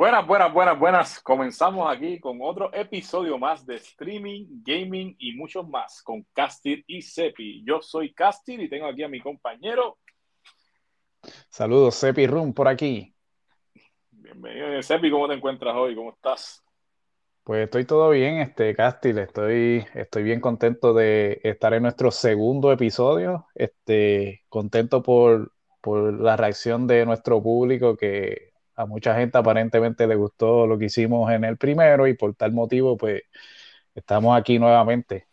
Buenas, buenas, buenas, buenas. Comenzamos aquí con otro episodio más de streaming, gaming y mucho más con Castir y Sepi. Yo soy Castir y tengo aquí a mi compañero. Saludos, Sepi Room por aquí. Bienvenido, Sepi. ¿Cómo te encuentras hoy? ¿Cómo estás? Pues estoy todo bien, este Castil, estoy, estoy bien contento de estar en nuestro segundo episodio, este, contento por, por la reacción de nuestro público que a mucha gente aparentemente le gustó lo que hicimos en el primero y por tal motivo, pues estamos aquí nuevamente.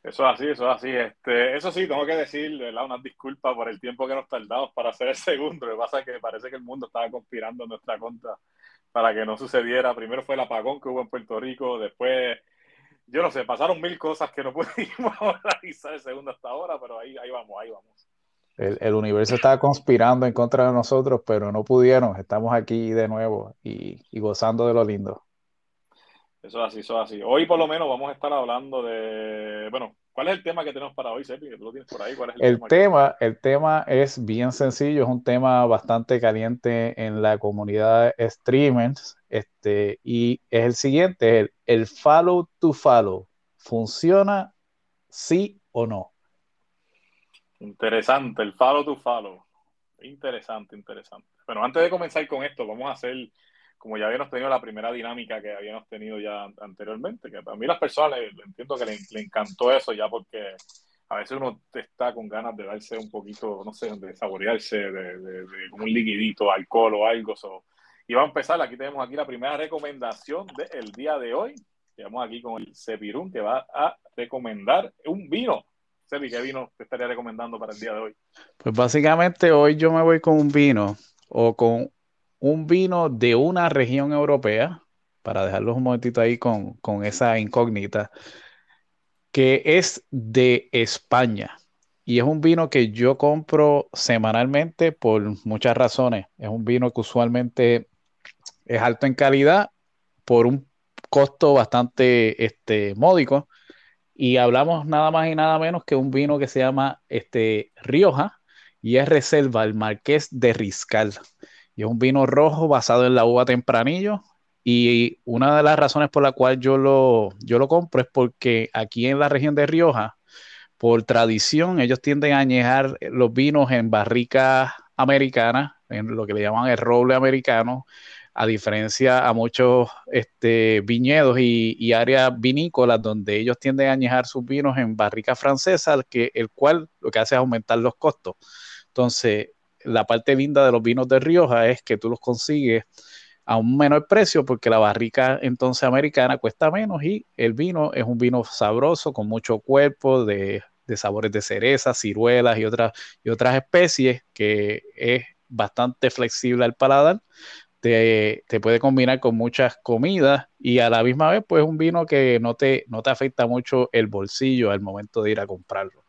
Eso es así, eso es así. Este, eso sí, tengo que decir, ¿verdad? Unas disculpas por el tiempo que nos tardamos para hacer el segundo. Lo que pasa es que parece que el mundo estaba conspirando en nuestra contra para que no sucediera. Primero fue el apagón que hubo en Puerto Rico, después, yo no sé, pasaron mil cosas que no pudimos realizar el segundo hasta ahora, pero ahí, ahí vamos, ahí vamos. El, universo estaba conspirando en contra de nosotros, pero no pudieron. Estamos aquí de nuevo y, gozando de lo lindo. Eso es así, eso es así. Hoy por lo menos vamos a estar hablando de, bueno, ¿cuál es el tema que tenemos para hoy, Sepi? tú lo tienes por ahí. ¿Cuál es el, tema? el tema es bien sencillo, es un tema bastante caliente en la comunidad de streamers, este, y es el siguiente, el, el follow to follow. ¿Funciona sí o no? Interesante, el follow to follow. Interesante, interesante. Bueno, antes de comenzar con esto, vamos a hacer, como ya habíamos tenido la primera dinámica que habíamos tenido ya anteriormente, que a mí las personas entiendo que le, encantó eso ya porque a veces uno está con ganas de darse un poquito, no sé, de saborearse de, un liquidito, alcohol o algo. Y vamos a empezar, aquí tenemos aquí la primera recomendación del día de hoy. Estamos aquí con el Cepirún que va a recomendar un vino Sebi, ¿qué vino te estaría recomendando para el día de hoy? Pues básicamente hoy yo me voy con un vino o con un vino de una región europea, para dejarlos un momentito ahí con, esa incógnita, que es de España. Y es un vino que yo compro semanalmente por muchas razones. Es un vino que usualmente es alto en calidad por un costo bastante este, módico y hablamos nada más y nada menos que un vino que se llama este, Rioja y es reserva el Marqués de Riscal. Y es un vino rojo basado en la uva tempranillo. Y una de las razones por la cual yo lo, yo lo compro es porque aquí en la región de Rioja, por tradición, ellos tienden a añejar los vinos en barricas americanas, en lo que le llaman el roble americano, a diferencia a muchos este, viñedos y, áreas vinícolas donde ellos tienden a añejar sus vinos en barricas francesas, que, el cual lo que hace es aumentar los costos. Entonces, la parte linda de los vinos de Rioja es que tú los consigues a un menor precio porque la barrica entonces americana cuesta menos y el vino es un vino sabroso con mucho cuerpo de, de sabores de cereza, ciruelas y otras, y otras especies que es bastante flexible al paladar te, puede combinar con muchas comidas y a la misma vez, pues un vino que no te, no te afecta mucho el bolsillo al momento de ir a comprarlo.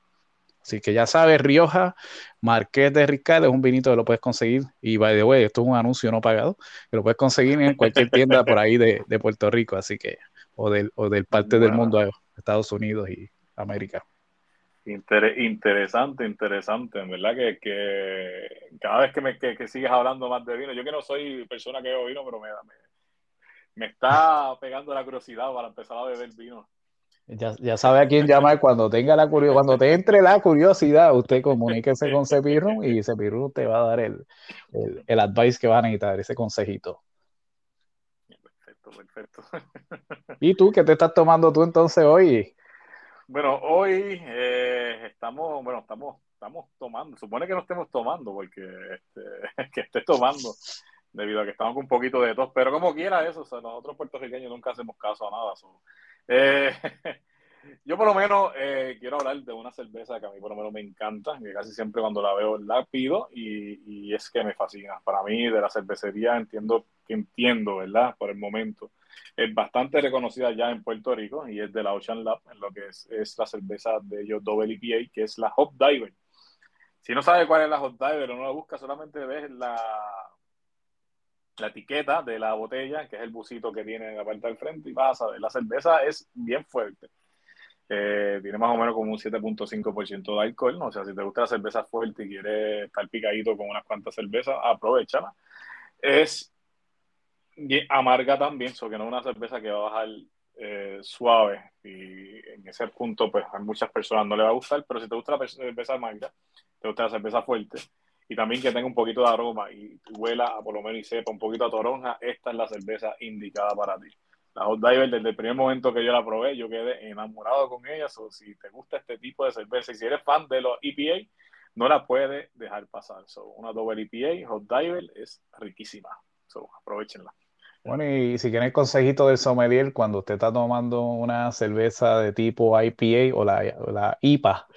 Así que ya sabes, Rioja, Marqués de Riscal es un vinito que lo puedes conseguir. Y by the way, esto es un anuncio no pagado, que lo puedes conseguir en cualquier tienda por ahí de, Puerto Rico, así que, o del, o del parte del mundo, Estados Unidos y América interesante, interesante, en verdad que, que cada vez que, me, que, sigues hablando más de vino, yo que no soy persona que bebo vino, pero me, me, me está pegando la curiosidad para empezar a beber vino. Ya, ya sabe a quién llamar cuando tenga la curiosidad, cuando te entre la curiosidad, usted comuníquese con Cepirrum y Cepirrum te va a dar el, el, el advice que va a necesitar, ese consejito. Perfecto, perfecto. ¿Y tú qué te estás tomando tú entonces hoy? Bueno, hoy eh, estamos, bueno, estamos, estamos tomando, supone que no estemos tomando, porque este, que esté tomando, debido a que estamos con un poquito de tos, pero como quiera eso, nosotros puertorriqueños nunca hacemos caso a nada. Eh, yo por lo menos eh, quiero hablar de una cerveza que a mí por lo menos me encanta, que casi siempre cuando la veo la pido y, y es que me fascina. Para mí de la cervecería entiendo que entiendo, ¿verdad? Por el momento es bastante reconocida ya en Puerto Rico y es de la Ocean Lab, en lo que es, es la cerveza de ellos Double EPA, que es la Hop Diver. Si no sabes cuál es la Hop Diver o no la buscas, solamente ves la, la etiqueta de la botella, que es el busito que tiene en la parte del frente, y vas a ver, la cerveza es bien fuerte. Eh, tiene más o menos como un 7.5% de alcohol, ¿no? o sea, si te gusta la cerveza fuerte y quieres estar picadito con unas cuantas cervezas, aprovechala. Es Y amarga también, eso que no es una cerveza que va a bajar eh, suave y en ese punto pues a muchas personas no le va a gustar, pero si te gusta la cerveza amarga, te gusta la cerveza fuerte y también que tenga un poquito de aroma y huela a por lo menos y sepa un poquito a toronja, esta es la cerveza indicada para ti. La Hot Diver, desde el primer momento que yo la probé, yo quedé enamorado con ella. o si te gusta este tipo de cerveza y si eres fan de los EPA, no la puedes dejar pasar. So, una Double EPA Hot Diver es riquísima. So, aprovechenla. Bueno, y si quieren consejito del sommelier, cuando usted está tomando una cerveza de tipo IPA o la, la IPA,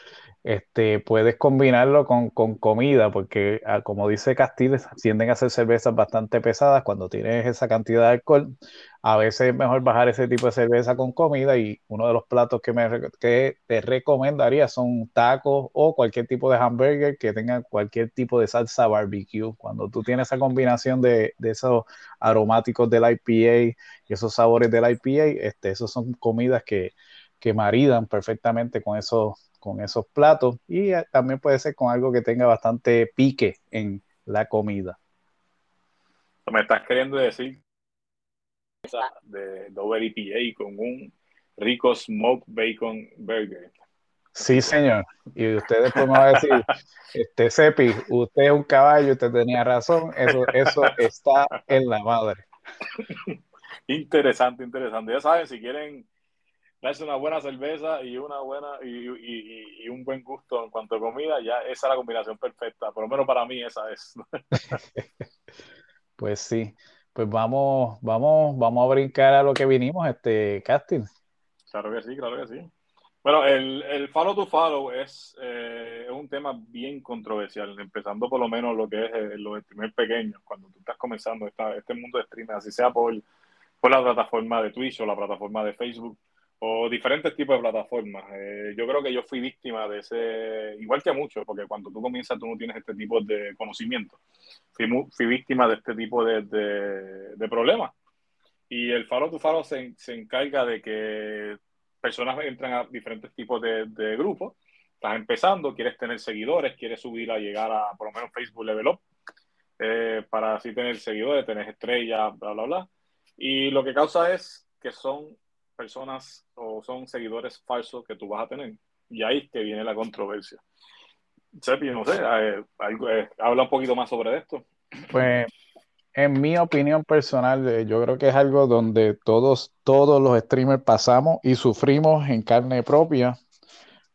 este, puedes combinarlo con, comida, porque ah, como dice Castillo, tienden a hacer cervezas bastante pesadas. Cuando tienes esa cantidad de alcohol, a veces es mejor bajar ese tipo de cerveza con comida y uno de los platos que, me, que te recomendaría son tacos o cualquier tipo de hamburger que tenga cualquier tipo de salsa barbecue. Cuando tú tienes esa combinación de, esos aromáticos del IPA y esos sabores del IPA, este, esos son comidas que, que maridan perfectamente con esos con esos platos y eh, también puede ser con algo que tenga bastante pique en la comida. Me estás queriendo decir de Dover EPA con un rico smoked bacon burger. Sí, señor. Y usted después me va a decir, este Cepi, usted es un caballo, usted tenía razón, eso, eso está en la madre. Interesante, interesante. Ya saben, si quieren darse una buena cerveza y una buena y, un buen gusto en cuanto a comida, ya esa es la combinación perfecta. Por lo menos para mí esa es. pues sí, pues vamos, vamos, vamos a brincar a lo que vinimos, este casting. Claro que sí, claro que sí. Bueno, el, el follow to follow es, eh, es un tema bien controversial, empezando por lo menos lo que es eh, los streamers pequeños, cuando tú estás comenzando esta, este mundo de streaming, así sea por, por la plataforma de Twitch o la plataforma de Facebook o diferentes tipos de plataformas. Eh, yo creo que yo fui víctima de ese, igual que mucho, porque cuando tú comienzas tú no tienes este tipo de conocimiento. Fui, fui víctima de este tipo de, de, problemas. Y el Faro tu Faro se, se, encarga de que personas entran a diferentes tipos de, de, grupos. Estás empezando, quieres tener seguidores, quieres subir a llegar a por lo menos Facebook Level Up, eh, para así tener seguidores, tener estrellas, bla, bla, bla. Y lo que causa es que son personas o son seguidores falsos que tú vas a tener. Y ahí es que viene la controversia. Sepi, no sé, eh, eh, habla un poquito más sobre esto. Pues, en mi opinión personal, eh, yo creo que es algo donde todos, todos los streamers pasamos y sufrimos en carne propia,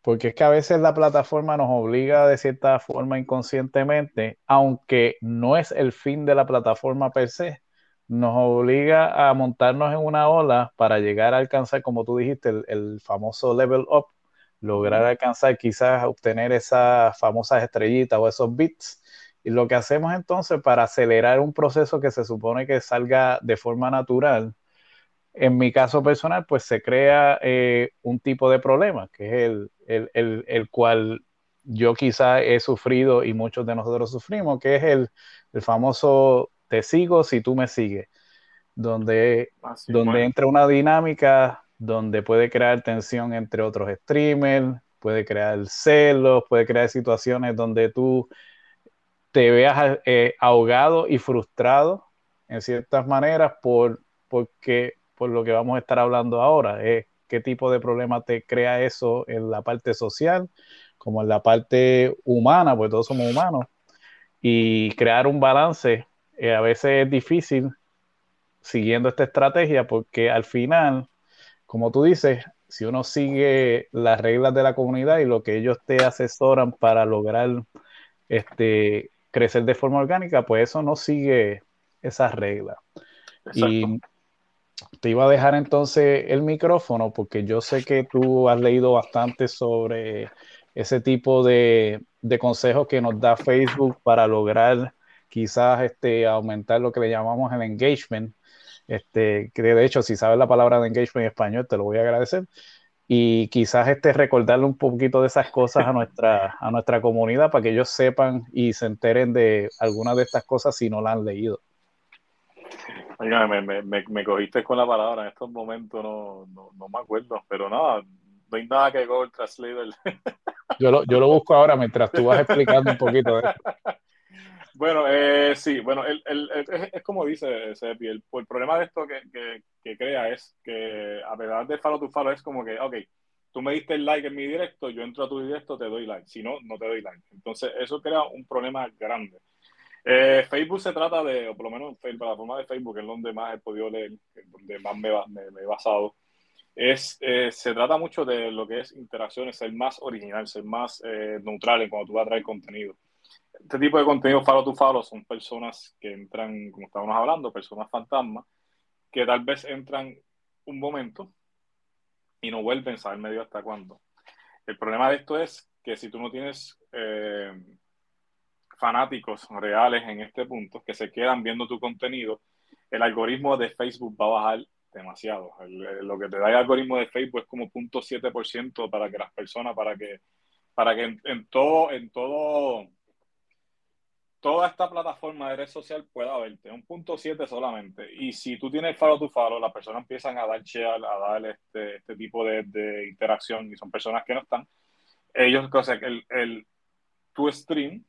porque es que a veces la plataforma nos obliga de cierta forma inconscientemente, aunque no es el fin de la plataforma per se, nos obliga a montarnos en una ola para llegar a alcanzar, como tú dijiste, el, famoso level up, lograr alcanzar quizás obtener esas famosas estrellitas o esos bits. Y lo que hacemos entonces para acelerar un proceso que se supone que salga de forma natural, en mi caso personal, pues se crea eh, un tipo de problema, que es el, el, cual yo quizás he sufrido y muchos de nosotros sufrimos, que es el, el famoso te sigo si tú me sigues, donde, donde entra una dinámica donde puede crear tensión entre otros streamers, puede crear celos, puede crear situaciones donde tú te veas eh, ahogado y frustrado en ciertas maneras por, porque, por lo que vamos a estar hablando ahora. es ¿Qué tipo de problema te crea eso en la parte social como en la parte humana, porque todos somos humanos? Y crear un balance eh, a veces es difícil siguiendo esta estrategia porque al final, como tú dices, si uno sigue las reglas de la comunidad y lo que ellos te asesoran para lograr este, crecer de forma orgánica, pues eso no sigue esas reglas. Y te iba a dejar entonces el micrófono porque yo sé que tú has leído bastante sobre ese tipo de, de consejos que nos da Facebook para lograr quizás este, aumentar lo que le llamamos el engagement, este, que de hecho si sabes la palabra de engagement en español te lo voy a agradecer, y quizás este, recordarle un poquito de esas cosas a nuestra, a nuestra comunidad para que ellos sepan y se enteren de algunas de estas cosas si no la han leído. Oiga, me, me, me, cogiste con la palabra, en estos momentos no, no, no me acuerdo, pero nada, no hay nada que Google Translate. Yo lo, yo lo busco ahora mientras tú vas explicando un poquito de esto. Bueno, eh, sí, bueno, el, el, es, como dice Sepi, el, problema de esto que, que, que, crea es que a pesar de follow to follow es como que, ok, tú me diste el like en mi directo, yo entro a tu directo, te doy like, si no, no te doy like. Entonces, eso crea un problema grande. Eh, Facebook se trata de, o por lo menos la plataforma de Facebook, es donde más he podido leer, donde más me, me, he basado, es, eh, se trata mucho de lo que es interacciones, ser más original, ser más eh, neutral en cuando tú vas a traer contenido. Este tipo de contenido follow to follow son personas que entran, como estábamos hablando, personas fantasmas, que tal vez entran un momento y no vuelven saber medio hasta cuándo. El problema de esto es que si tú no tienes eh, fanáticos reales en este punto que se quedan viendo tu contenido, el algoritmo de Facebook va a bajar demasiado. lo que te da el algoritmo de Facebook es como 0.7% para que las personas, para que, para que en, todo, en todo, toda esta plataforma de red social pueda verte, un punto 7 solamente. Y si tú tienes follow to follow, las personas empiezan a dar share, a dar este, este tipo de, de, interacción y son personas que no están. Ellos, cosa el, el, tu stream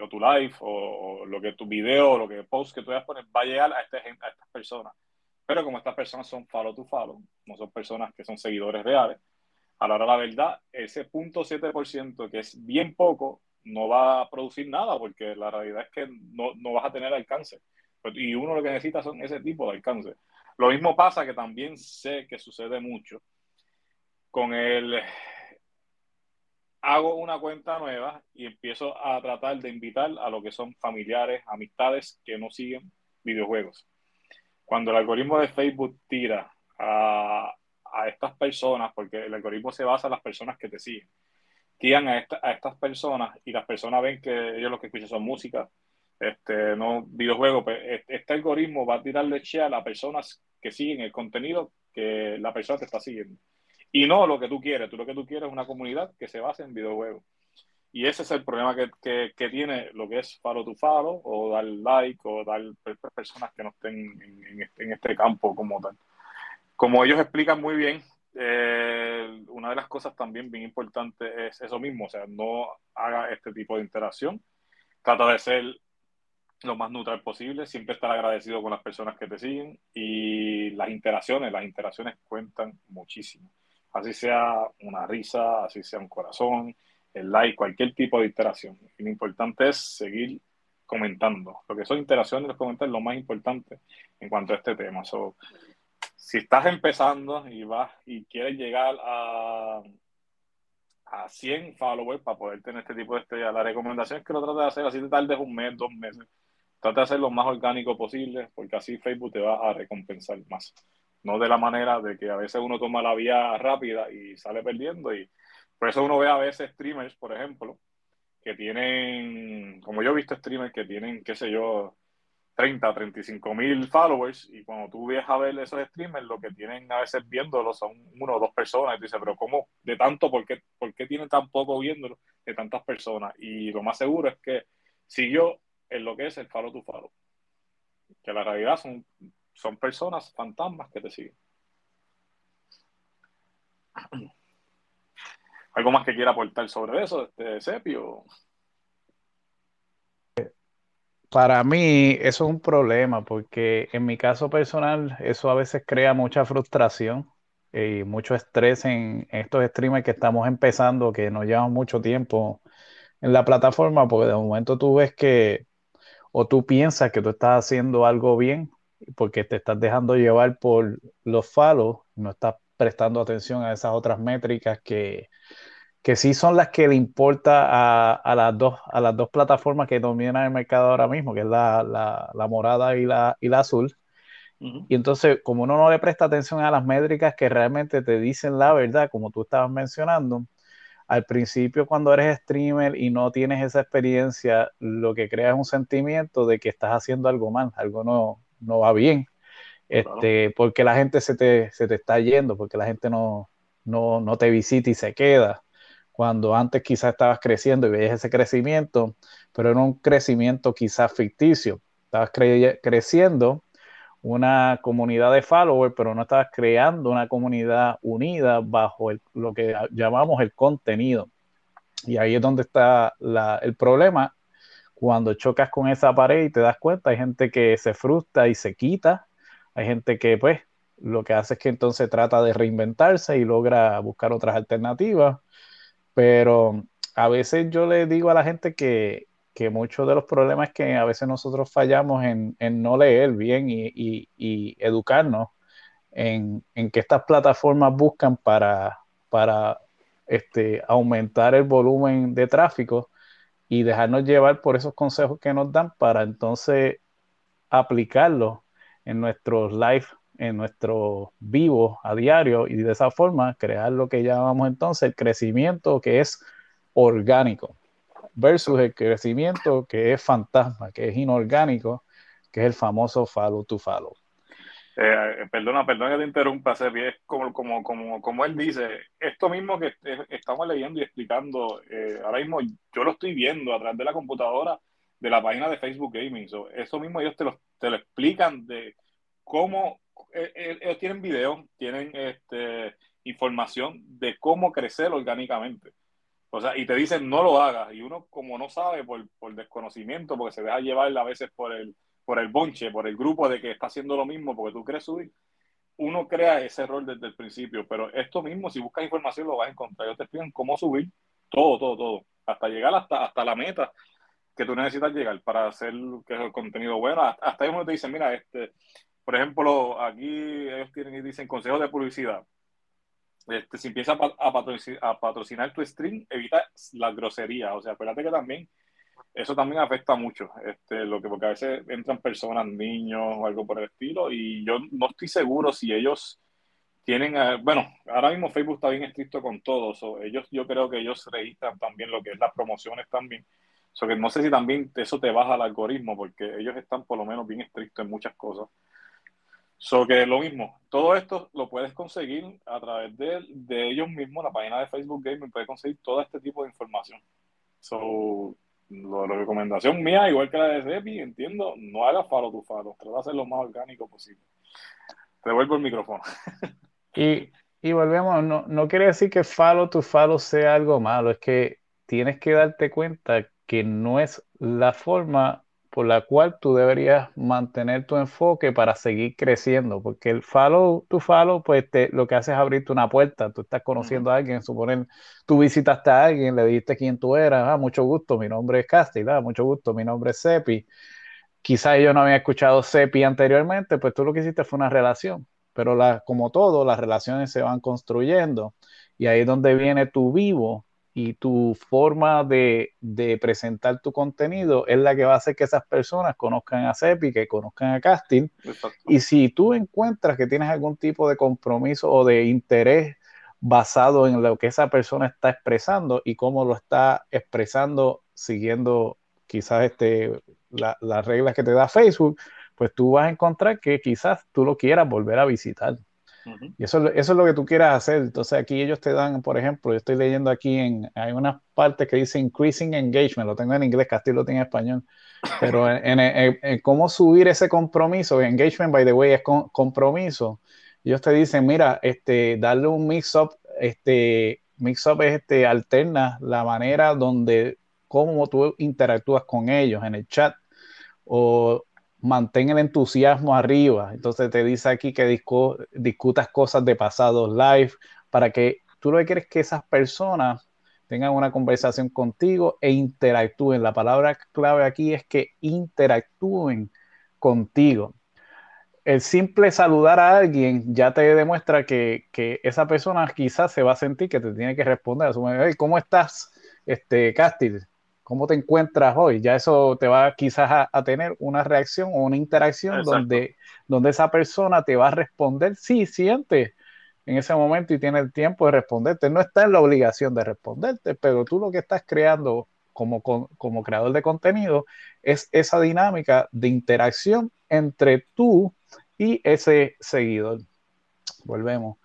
o tu live o, lo que tu video o lo que post que tú vayas a poner va a llegar a, este, a estas personas. Pero como estas personas son follow to follow, no son personas que son seguidores reales, a la hora la verdad, ese 0.7% que es bien poco, no va a producir nada porque la realidad es que no, no vas a tener alcance. Y uno lo que necesita son ese tipo de alcance. Lo mismo pasa que también sé que sucede mucho con el hago una cuenta nueva y empiezo a tratar de invitar a lo que son familiares, amistades que no siguen videojuegos. Cuando el algoritmo de Facebook tira a, a estas personas, porque el algoritmo se basa en las personas que te siguen, tiran a, a estas personas y las personas ven que ellos lo que escuchan son música, este, no videojuegos, pues este algoritmo va a tirarle che a las personas que siguen el contenido que la persona te está siguiendo. Y no lo que tú quieres, tú lo que tú quieres es una comunidad que se base en videojuegos. Y ese es el problema que, que, que tiene lo que es follow to follow, o dar like, o dar personas que no estén en, en, este, en este campo como tal. Como ellos explican muy bien, eh, una de las cosas también bien importantes es eso mismo, o sea, no haga este tipo de interacción, trata de ser lo más neutral posible, siempre estar agradecido con las personas que te siguen y las interacciones, las interacciones cuentan muchísimo así sea una risa, así sea un corazón, el like, cualquier tipo de interacción. Y lo importante es seguir comentando. Lo que son interacciones los comentarios lo más importante en cuanto a este tema. Si estás empezando y vas y quieres llegar a, a 100 followers para poder tener este tipo de estrella, la recomendación es que lo trates de hacer así te tardes un mes, dos meses. Trata de hacer lo más orgánico posible porque así Facebook te va a recompensar más no de la manera de que a veces uno toma la vía rápida y sale perdiendo y por eso uno ve a veces streamers, por ejemplo, que tienen, como yo he visto streamers que tienen, qué sé yo, 30, 35 mil followers y cuando tú vienes a ver esos streamers, lo que tienen a veces viéndolo son uno o dos personas y tú dices, pero ¿cómo? De tanto, ¿por qué, ¿por qué tienen tan poco viéndolo de tantas personas? Y lo más seguro es que siguió en lo que es el follow to follow. Que la realidad son son personas fantasmas que te siguen. ¿Algo más que quiera aportar sobre eso, este Sepio? Para mí eso es un problema porque en mi caso personal eso a veces crea mucha frustración y mucho estrés en estos streamers que estamos empezando, que nos llevan mucho tiempo en la plataforma, porque de momento tú ves que o tú piensas que tú estás haciendo algo bien porque te estás dejando llevar por los follows, no estás prestando atención a esas otras métricas que, que sí son las que le importa a, a, las dos, a las dos plataformas que dominan el mercado ahora mismo, que es la, la, la morada y la, y la azul. Y entonces, como uno no le presta atención a las métricas que realmente te dicen la verdad, como tú estabas mencionando, al principio cuando eres streamer y no tienes esa experiencia, lo que crea es un sentimiento de que estás haciendo algo mal, algo no, no va bien, este, porque la gente se te, se te, está yendo, porque la gente no, no, no te visita y se queda. Cuando antes quizás estabas creciendo y veías ese crecimiento, pero era un crecimiento quizás ficticio. Estabas creciendo una comunidad de followers, pero no estabas creando una comunidad unida bajo lo que llamamos el contenido. Y ahí es donde está el problema cuando chocas con esa pared y te das cuenta, hay gente que se frustra y se quita, hay gente que pues lo que hace es que entonces trata de reinventarse y logra buscar otras alternativas, pero a veces yo le digo a la gente que, que muchos de los problemas es que a veces nosotros fallamos en, en no leer bien y, y, educarnos en, en, que estas plataformas buscan para, para este, aumentar el volumen de tráfico y dejarnos llevar por esos consejos que nos dan para entonces aplicarlos en nuestros live, en nuestros vivos a diario y de esa forma crear lo que llamamos entonces el crecimiento que es orgánico versus el crecimiento que es fantasma, que es inorgánico, que es el famoso follow to follow. Eh, perdona, perdona que te interrumpa, Sepi, es como, como, como, como él dice, esto mismo que estamos leyendo y explicando, eh, ahora mismo yo lo estoy viendo a través de la computadora de la página de Facebook Gaming, eso mismo ellos te lo, te lo explican de cómo, eh, ellos tienen videos, tienen este, información de cómo crecer orgánicamente. O sea, y te dicen no lo hagas, y uno como no sabe por, por desconocimiento, porque se deja llevar a veces por el por el bonche, por el grupo de que está haciendo lo mismo porque tú quieres subir, uno crea ese error desde el principio. Pero esto mismo, si buscas información, lo vas a encontrar. Ellos te explican cómo subir todo, todo, todo, hasta llegar hasta, hasta la meta que tú necesitas llegar para hacer que el contenido bueno. Hasta, uno te dice, mira, este, por ejemplo, aquí ellos tienen dicen consejos de publicidad. Este, si empiezas a, patrocinar, a patrocinar tu stream, evita la grosería. O sea, acuérdate que también eso también afecta mucho, este, lo que, porque a veces entran personas, niños o algo por el estilo, y yo no estoy seguro si ellos tienen, eh, bueno, ahora mismo Facebook está bien estricto con todo, ellos, yo creo que ellos registran también lo que es las promociones también, so que no sé si también eso te baja el algoritmo, porque ellos están por lo menos bien estrictos en muchas cosas. So que lo mismo, todo esto lo puedes conseguir a través de, de ellos mismos, la página de Facebook Gaming puede conseguir todo este tipo de información. So, la, recomendación mía, igual que la de Sepi, entiendo, no hagas faro tu faro, trata de hacer lo más orgánico posible. Te vuelvo el micrófono. y, y volvemos, no, no quiere decir que falo tu falo sea algo malo, es que tienes que darte cuenta que no es la forma por la cual tú deberías mantener tu enfoque para seguir creciendo, porque el follow, tu follow, pues te, lo que hace es abrirte una puerta, tú estás conociendo a alguien, suponer, tú visitaste a alguien, le dijiste quién tú eras, ah, mucho gusto, mi nombre es Casti, ah, mucho gusto, mi nombre es Sepi, quizás yo no había escuchado Sepi anteriormente, pues tú lo que hiciste fue una relación, pero la, como todo, las relaciones se van construyendo, y ahí es donde viene tu vivo, y tu forma de, presentar tu contenido es la que va a hacer que esas personas conozcan a CEPI, que conozcan a Casting. Y si tú encuentras que tienes algún tipo de compromiso o de interés basado en lo que esa persona está expresando y cómo lo está expresando siguiendo quizás este, las reglas que te da Facebook, pues tú vas a encontrar que quizás tú lo quieras volver a visitar. Y eso, eso es lo que tú quieras hacer. Entonces aquí ellos te dan, por ejemplo, yo estoy leyendo aquí en, hay unas partes que dice increasing engagement, lo tengo en inglés, Castillo lo tiene en español, pero en, cómo subir ese compromiso, engagement, by the way, es compromiso. Ellos te dicen, mira, este, darle un mix-up, este, mix-up es este, alterna la manera donde, cómo tú interactúas con ellos en el chat o mantén el entusiasmo arriba. Entonces te dice aquí que discutas cosas de pasados live para que tú lo que quieres es que esas personas tengan una conversación contigo e interactúen. La palabra clave aquí es que interactúen contigo. El simple saludar a alguien ya te demuestra que, esa persona quizás se va a sentir que te tiene que responder. ¿Cómo estás, este, Castil? ¿Cómo te encuentras hoy? Ya eso te va quizás a, tener una reacción o una interacción donde, donde esa persona te va a responder, sí, siente en ese momento y tiene el tiempo de responderte. No está en la obligación de responderte, pero tú lo que estás creando como, como creador de contenido es esa dinámica de interacción entre tú y ese seguidor. Volvemos.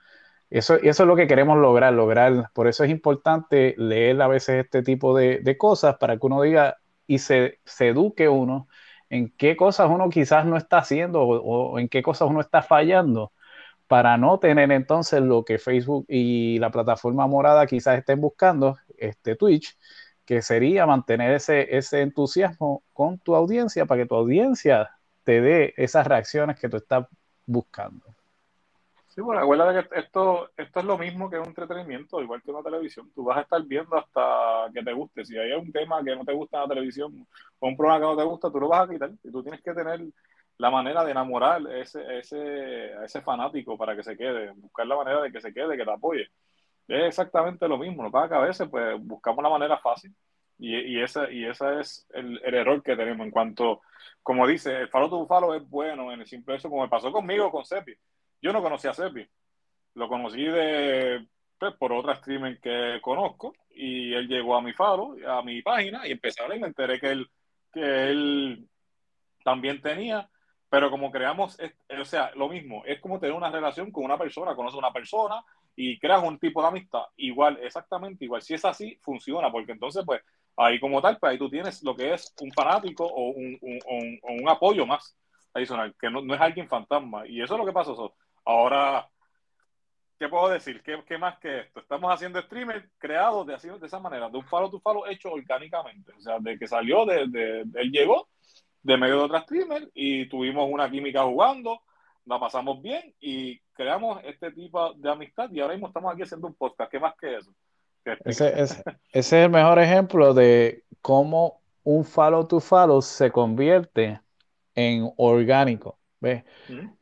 Eso, eso es lo que queremos lograr, lograr. Por eso es importante leer a veces este tipo de, de cosas para que uno diga y se, eduque uno en qué cosas uno quizás no está haciendo o, o, en qué cosas uno está fallando para no tener entonces lo que Facebook y la plataforma morada quizás estén buscando, este Twitch, que sería mantener ese, ese entusiasmo con tu audiencia para que tu audiencia te dé esas reacciones que tú estás buscando. Sí, bueno, acuérdate que esto, esto es lo mismo que un entretenimiento, igual que una televisión. Tú vas a estar viendo hasta que te guste. Si hay un tema que no te gusta en la televisión o un programa que no te gusta, tú lo vas a quitar. Y tú tienes que tener la manera de enamorar ese, ese, a ese fanático para que se quede, buscar la manera de que se quede, que te apoye. Es exactamente lo mismo. Lo que a veces pues, buscamos la manera fácil y, y, ese, y ese es el, el, error que tenemos en cuanto, como dice, el falo tu falo es bueno en el simple hecho, como me pasó conmigo con Sepi. Yo no conocía a Sepi. Lo conocí de, pues, por otra streamer que conozco y él llegó a mi faro, a mi página y empecé a hablar y me enteré que él, que él también tenía pero como creamos, o sea, lo mismo, es como tener una relación con una persona, conoces a una persona y creas un tipo de amistad. Igual, exactamente igual. Si es así, funciona, porque entonces, pues, ahí como tal, pues ahí tú tienes lo que es un fanático o un, un, un, apoyo más adicional, que no, no, es alguien fantasma. Y eso es lo que pasó. Ahora, ¿qué puedo decir? ¿Qué, ¿Qué, más que esto? Estamos haciendo streamers creados de, de esa manera, de un falo tu falo hecho orgánicamente. O sea, de que salió, de, de, él llegó de medio de otra streamer y tuvimos una química jugando, la pasamos bien y creamos este tipo de amistad y ahora mismo estamos aquí haciendo un podcast. ¿Qué más que eso? Ese, ese, es el mejor ejemplo de cómo un follow to follow se convierte en orgánico. ¿Ves?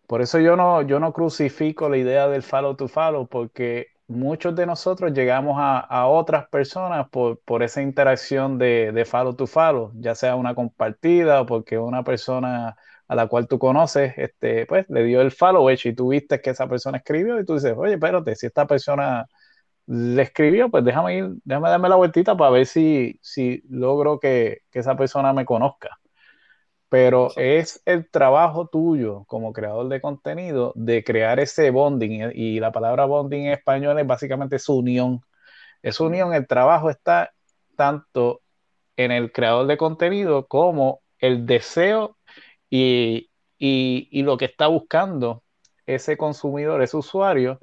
Por eso yo no, yo no crucifico la idea del follow to follow, porque muchos de nosotros llegamos a, a otras personas por, por, esa interacción de, de follow to follow, ya sea una compartida o porque una persona a la cual tú conoces, este, pues le dio el follow y tú viste que esa persona escribió y tú dices, oye, espérate, si esta persona le escribió, pues déjame ir, déjame darme la vueltita para ver si, si logro que, que esa persona me conozca pero es el trabajo tuyo como creador de contenido de crear ese bonding y la palabra bonding en español es básicamente su unión. Esa unión, el trabajo está tanto en el creador de contenido como el deseo y, y, y lo que está buscando ese consumidor, ese usuario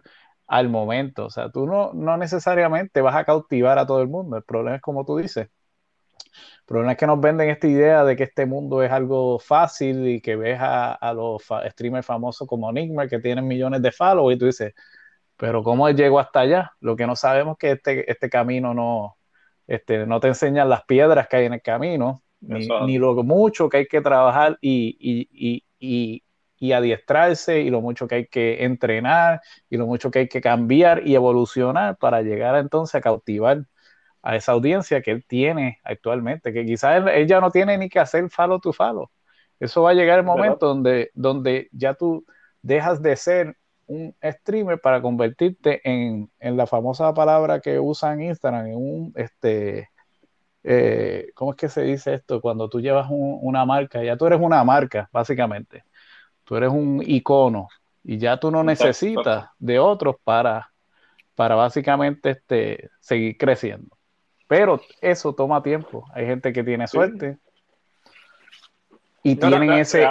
al momento. O sea, tú no, no necesariamente vas a cautivar a todo el mundo. El problema es como tú dices, problema es que nos venden esta idea de que este mundo es algo fácil y que ves a, a los streamers famosos como Nigmer que tienen millones de followers y tú dices, pero ¿cómo llegó hasta allá? Lo que no sabemos es que este, este camino no, este, no te enseñan las piedras que hay en el camino, ni, ni, lo mucho que hay que trabajar y, y, y, y, adiestrarse, y lo mucho que hay que entrenar, y lo mucho que hay que cambiar y evolucionar para llegar entonces a cautivar a esa audiencia que él tiene actualmente, que quizás él, ya no tiene ni que hacer follow to follow. Eso va a llegar el momento donde, donde ya tú dejas de ser un streamer para convertirte en, en la famosa palabra que usan Instagram, en un, este, eh, ¿cómo es que se dice esto? Cuando tú llevas un, una marca, ya tú eres una marca, básicamente. Tú eres un icono y ya tú no necesitas de otros para, para básicamente este, seguir creciendo. Pero eso toma tiempo. Hay gente que tiene suerte y no, tienen ese.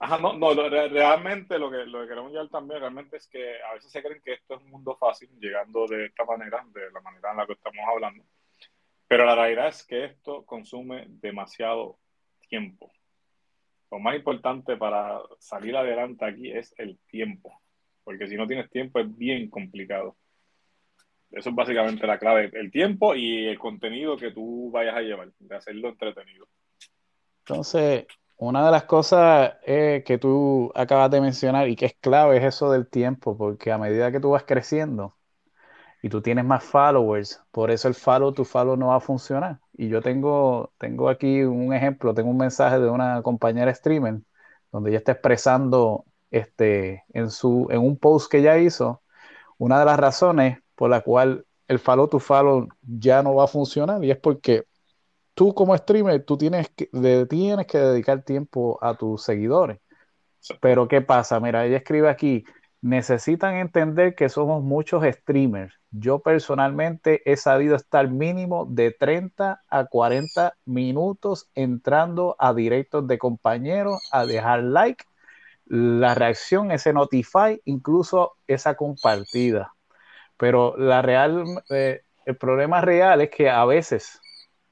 Ajá, no, no, realmente lo que, lo que queremos llegar también realmente es que a veces se creen que esto es un mundo fácil, llegando de esta manera, de la manera en la que estamos hablando. Pero la realidad es que esto consume demasiado tiempo. Lo más importante para salir adelante aquí es el tiempo, porque si no tienes tiempo es bien complicado. Eso es básicamente la clave, el tiempo y el contenido que tú vayas a llevar, de hacerlo entretenido. Entonces, una de las cosas eh, que tú acabas de mencionar y que es clave es eso del tiempo, porque a medida que tú vas creciendo y tú tienes más followers, por eso el follow to follow no va a funcionar. Y yo tengo, tengo aquí un ejemplo, tengo un mensaje de una compañera streamer donde ella está expresando este, en, su, en un post que ella hizo, una de las razones por la cual el follow to follow ya no va a funcionar y es porque tú como streamer, tú tienes que, de, tienes que dedicar tiempo a tus seguidores. Pero ¿qué pasa? Mira, ella escribe aquí, necesitan entender que somos muchos streamers. Yo personalmente he sabido estar mínimo de 30 a 40 minutos entrando a directos de compañeros, a dejar like, la reacción, ese notify, incluso esa compartida. Pero la real, eh, el problema real es que a veces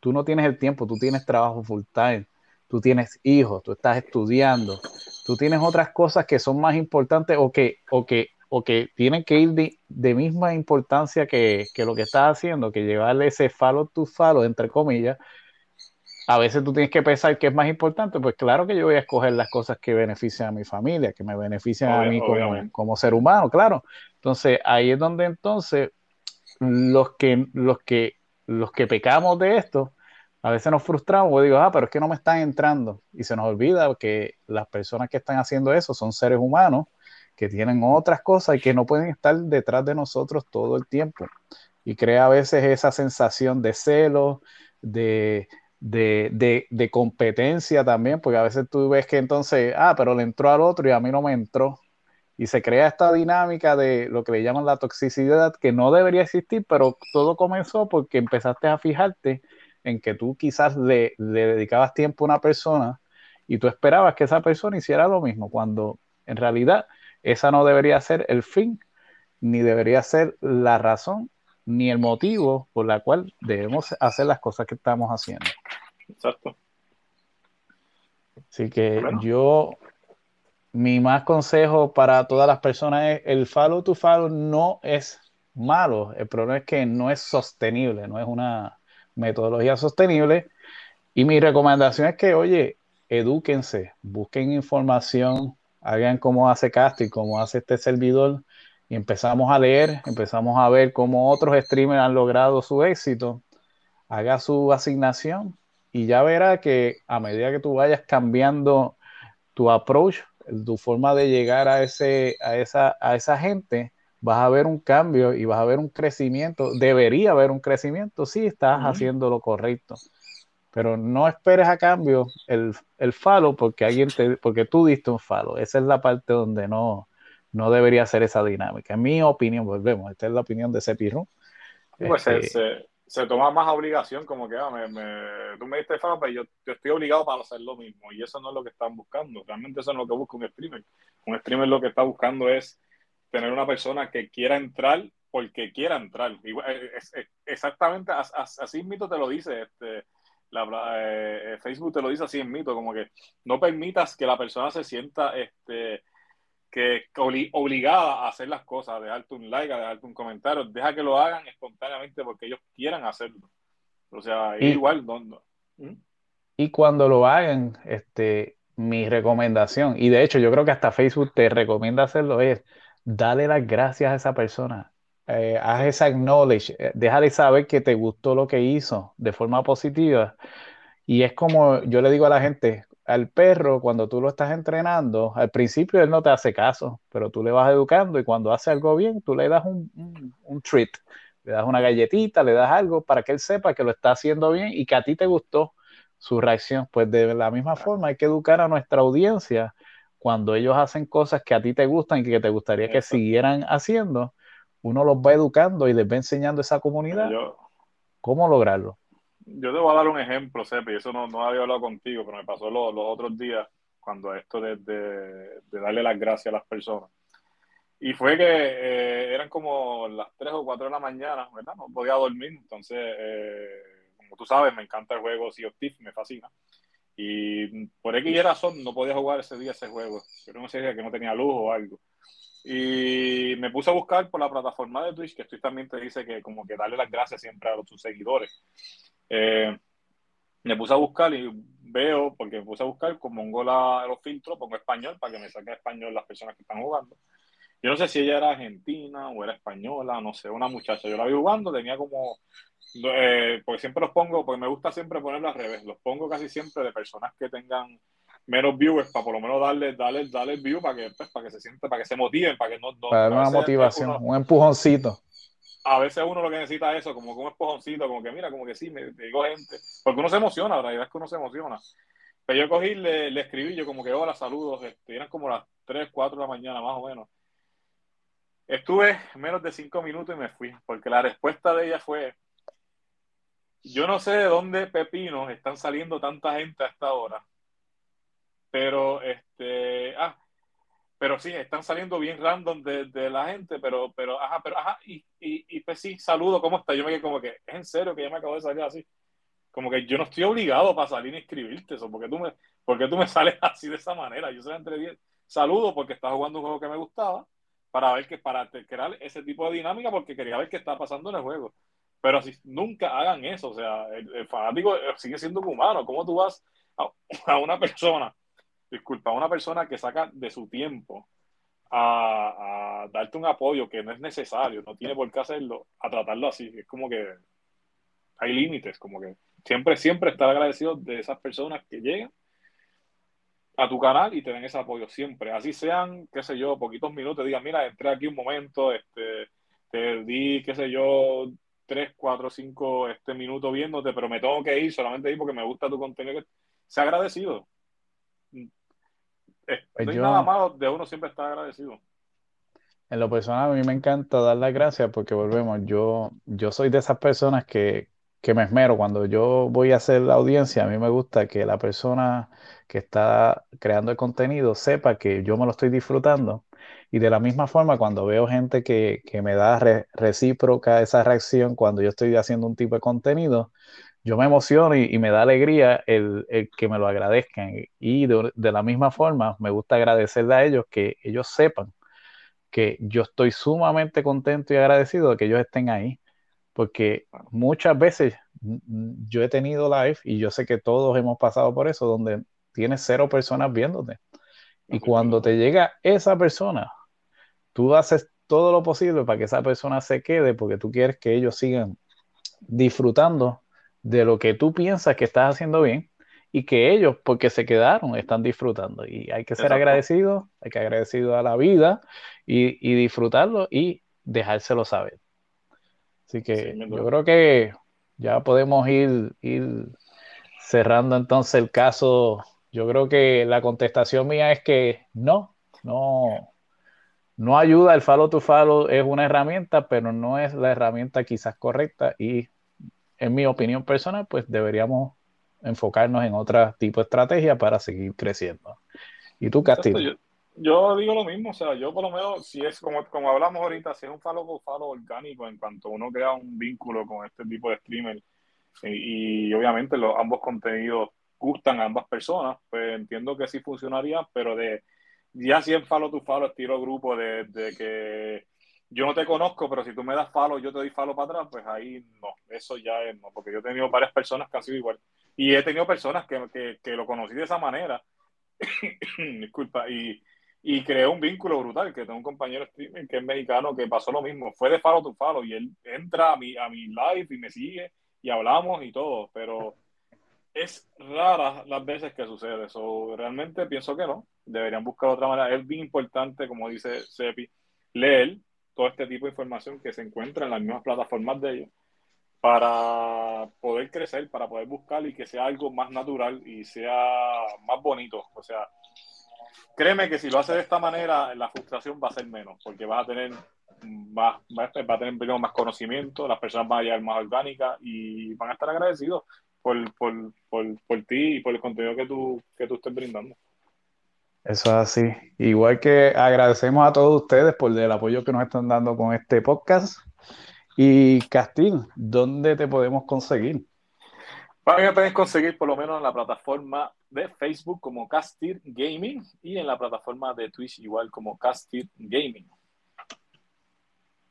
tú no tienes el tiempo, tú tienes trabajo full time, tú tienes hijos, tú estás estudiando, tú tienes otras cosas que son más importantes o que, o que, o que tienen que ir de, misma importancia que, lo que estás haciendo, que llevarle ese follow to follow, entre comillas, a veces tú tienes que pensar qué es más importante, pues claro que yo voy a escoger las cosas que benefician a mi familia, que me benefician a mí como, como, ser humano, claro. Entonces ahí es donde entonces los que, los que, los que pecamos de esto, a veces nos frustramos, o digo, ah, pero es que no me están entrando. Y se nos olvida que las personas que están haciendo eso son seres humanos que tienen otras cosas y que no pueden estar detrás de nosotros todo el tiempo. Y crea a veces esa sensación de celo, de, de, de, competencia también, porque a veces tú ves que entonces, ah, pero le entró al otro y a mí no me entró. Y se crea esta dinámica de lo que le llaman la toxicidad, que no debería existir, pero todo comenzó porque empezaste a fijarte en que tú quizás le, dedicabas tiempo a una persona y tú esperabas que esa persona hiciera lo mismo, cuando en realidad esa no debería ser el fin, ni debería ser la razón, ni el motivo por la cual debemos hacer las cosas que estamos haciendo. Exacto. Así que yo, mi más consejo para todas las personas es el follow to follow no es malo, el problema es que no es sostenible, no es una metodología sostenible. Y mi recomendación es que, oye, edúquense, busquen información, hagan cómo hace Castro y cómo hace este servidor. Y empezamos a leer, empezamos a ver cómo otros streamers han logrado su éxito. Haga su asignación y ya verá que a medida que tú vayas cambiando tu approach, tu forma de llegar a, ese, a, esa, a esa gente, vas a ver un cambio y vas a ver un crecimiento. Debería haber un crecimiento si estás haciendo lo correcto. Pero no esperes a cambio el, el follow porque alguien te, porque tú diste un follow. Esa es la parte donde no, no debería ser esa dinámica. En mi opinión, volvemos, esta es la opinión de Sepirun. Pues este, se, toma más obligación, como que ah, me, tú me diste follow, pero yo, yo, estoy obligado para hacer lo mismo. Y eso no es lo que están buscando. Realmente eso no es lo que busca un streamer. Un streamer lo que está buscando es tener una persona que quiera entrar porque quiera entrar. Eh, exactamente así mito te lo dice, este, la, eh, Facebook te lo dice así en mito, como que no permitas que la persona se sienta este, que obligada a hacer las cosas, a dejarte un like, a dejarte un comentario, deja que lo hagan espontáneamente porque ellos quieran hacerlo. O sea, igual. ¿Mm? Y cuando lo hagan, este, mi recomendación, y de hecho yo creo que hasta Facebook te recomienda hacerlo, es dale las gracias a esa persona. Eh, haz esa acknowledge, eh, déjale saber que te gustó lo que hizo de forma positiva. Y es como yo le digo a la gente, al perro, cuando tú lo estás entrenando, al principio él no te hace caso, pero tú le vas educando y cuando hace algo bien, tú le das un, un treat, le das una galletita, le das algo para que él sepa que lo está haciendo bien y que a ti te gustó su reacción. Pues de la misma forma hay que educar a nuestra audiencia cuando ellos hacen cosas que a ti te gustan y que te gustaría que siguieran haciendo, uno los va educando y les va enseñando a esa comunidad cómo lograrlo. Yo te voy a dar un ejemplo, Sepi, eso no, no había hablado contigo, pero me pasó los, otros días cuando esto de, de, darle las gracias a las personas. Y fue que eh, eran como las 3 o 4 de la mañana, ¿verdad? No podía dormir, entonces, eh, como tú sabes, me encanta el juego Sea of me fascina. Y por X razón no podía jugar ese día ese juego. Pero no sé que no tenía luz o algo. Y me puse a buscar por la plataforma de Twitch, que Twitch también te dice que como que darle las gracias siempre a sus seguidores. Eh, me puse a buscar y veo, porque me puse a buscar como un gol a los filtros, pongo español para que me saquen español las personas que están jugando. Yo no sé si ella era argentina o era española, no sé, una muchacha. Yo la vi jugando, tenía como eh, porque siempre los pongo, porque me gusta siempre ponerlo al revés, los pongo casi siempre de personas que tengan menos viewers para por lo menos darle, darle, darle view para que, pues, para que se sientan, para que se motiven, para que no... para una motivación, un empujoncito. A veces uno lo que necesita es eso, como un empujoncito, como que mira, como que sí, me, digo gente, porque uno se emociona, la verdad es que uno se emociona. Pero yo cogí, le, le escribí, yo como que hola, saludos, este, eran como las 3, 4 de la mañana más o menos. Estuve menos de 5 minutos y me fui, porque la respuesta de ella fue, yo no sé de dónde pepinos están saliendo tanta gente a esta hora. Pero, este, ah, pero sí, están saliendo bien random de, la gente, pero, pero, ajá, pero, ajá, y, y, pues sí, saludo, ¿cómo está? Yo me quedé como que, ¿es en serio que ya me acabo de salir así? Como que yo no estoy obligado para salir y escribirte eso, porque tú me, porque tú me sales así de esa manera. Yo soy entre 10, saludo porque estaba jugando un juego que me gustaba, para ver que, para crear ese tipo de dinámica, porque quería ver qué está pasando en el juego. Pero si nunca hagan eso, o sea, el, fanático sigue siendo humano. ¿Cómo tú vas a, a una persona disculpa, una persona que saca de su tiempo a, darte un apoyo que no es necesario, no tiene por qué hacerlo, a tratarlo así. Es como que hay límites, como que siempre, siempre estar agradecido de esas personas que llegan a tu canal y te den ese apoyo siempre. Así sean, qué sé yo, poquitos minutos, digan, mira, entré aquí un momento, este, te di, qué sé yo, tres, cuatro, cinco este, minutos viéndote, pero me tengo que ir solamente ahí porque me gusta tu contenido. Sea agradecido. Pues no hay nada malo de uno siempre estar agradecido. En lo personal, a mí me encanta dar las gracias porque volvemos, yo, yo soy de esas personas que, que me esmero. Cuando yo voy a hacer la audiencia, a mí me gusta que la persona que está creando el contenido sepa que yo me lo estoy disfrutando. Y de la misma forma, cuando veo gente que, que me da recíproca esa reacción cuando yo estoy haciendo un tipo de contenido, yo me emociono y, me da alegría el, que me lo agradezcan. Y de, la misma forma, me gusta agradecerle a ellos que ellos sepan que yo estoy sumamente contento y agradecido de que ellos estén ahí. Porque muchas veces yo he tenido live y yo sé que todos hemos pasado por eso, donde tienes cero personas viéndote. Y cuando te llega esa persona, tú haces todo lo posible para que esa persona se quede porque tú quieres que ellos sigan disfrutando de lo que tú piensas que estás haciendo bien y que ellos, porque se quedaron, están disfrutando. Y hay que ser agradecido, hay que agradecido a la vida y, disfrutarlo y dejárselo saber. Así que yo creo que ya podemos ir, ir cerrando entonces el caso. Yo creo que la contestación mía es que no, no, no ayuda. El follow to follow es una herramienta, pero no es la herramienta quizás correcta y en mi opinión personal, pues deberíamos enfocarnos en otro tipo de estrategia para seguir creciendo. ¿Y tú, Castillo? Yo, digo lo mismo, o sea, yo por lo menos, si es como, como hablamos ahorita, si es un follow por follow orgánico en cuanto uno crea un vínculo con este tipo de streamer y, obviamente los, ambos contenidos gustan a ambas personas, pues entiendo que sí funcionaría, pero de ya si es follow to follow, estilo grupo, de, de que yo no te conozco, pero si tú me das follow, yo te doy follow para atrás, pues ahí no, eso ya es no, porque yo he tenido varias personas que han sido igual. Y he tenido personas que, que, lo conocí de esa manera, disculpa, y, y creé un vínculo brutal, que tengo un compañero streamer que es mexicano que pasó lo mismo, fue de follow to follow, y él entra a mi, a mi live y me sigue, y hablamos y todo, pero es rara las veces que sucede eso. Realmente pienso que no. Deberían buscar otra manera. Es bien importante, como dice Sepi, leer, todo este tipo de información que se encuentra en las mismas plataformas de ellos para poder crecer, para poder buscar y que sea algo más natural y sea más bonito. O sea, créeme que si lo haces de esta manera, la frustración va a ser menos, porque vas a tener más, va a tener más conocimiento, las personas van a llegar más orgánicas y van a estar agradecidos por, por, por, por ti y por el contenido que tú, que tú estés brindando. Eso es así. Igual que agradecemos a todos ustedes por el apoyo que nos están dando con este podcast. Y Castil, ¿dónde te podemos conseguir? Para mí me pueden conseguir por lo menos en la plataforma de Facebook como Castir Gaming y en la plataforma de Twitch igual como Castir Gaming.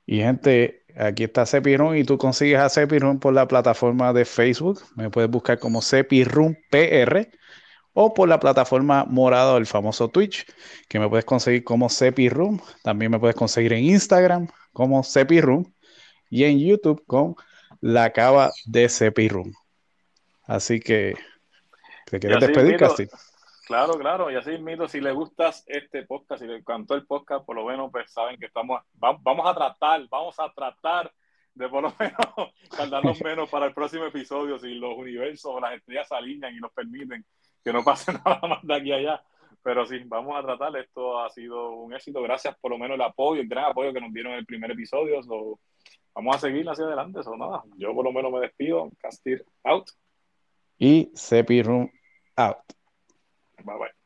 Y gente, aquí está Cepirun y tú consigues a Cepirun por la plataforma de Facebook. Me puedes buscar como Cepirun PR o por la plataforma morada del famoso Twitch, que me puedes conseguir como Room. También me puedes conseguir en Instagram como Room y en YouTube con la cava de Room. Así que, ¿te quieres despedir, Casti? Claro, claro, y así mismo, si les gustas este podcast, si les encantó el podcast, por lo menos pues saben que estamos, vamos a tratar, vamos a tratar de por lo menos tardarnos menos para el próximo episodio, si los universos o las estrellas se alinean y nos permiten que no pase nada más de aquí a allá. Pero sí, vamos a tratar. Esto ha sido un éxito. Gracias por lo menos el apoyo, el gran apoyo que nos dieron en el primer episodio. vamos a seguir hacia adelante. Eso nada. Yo por lo menos me despido. Castir out. Y Sepi Room out. Bye bye.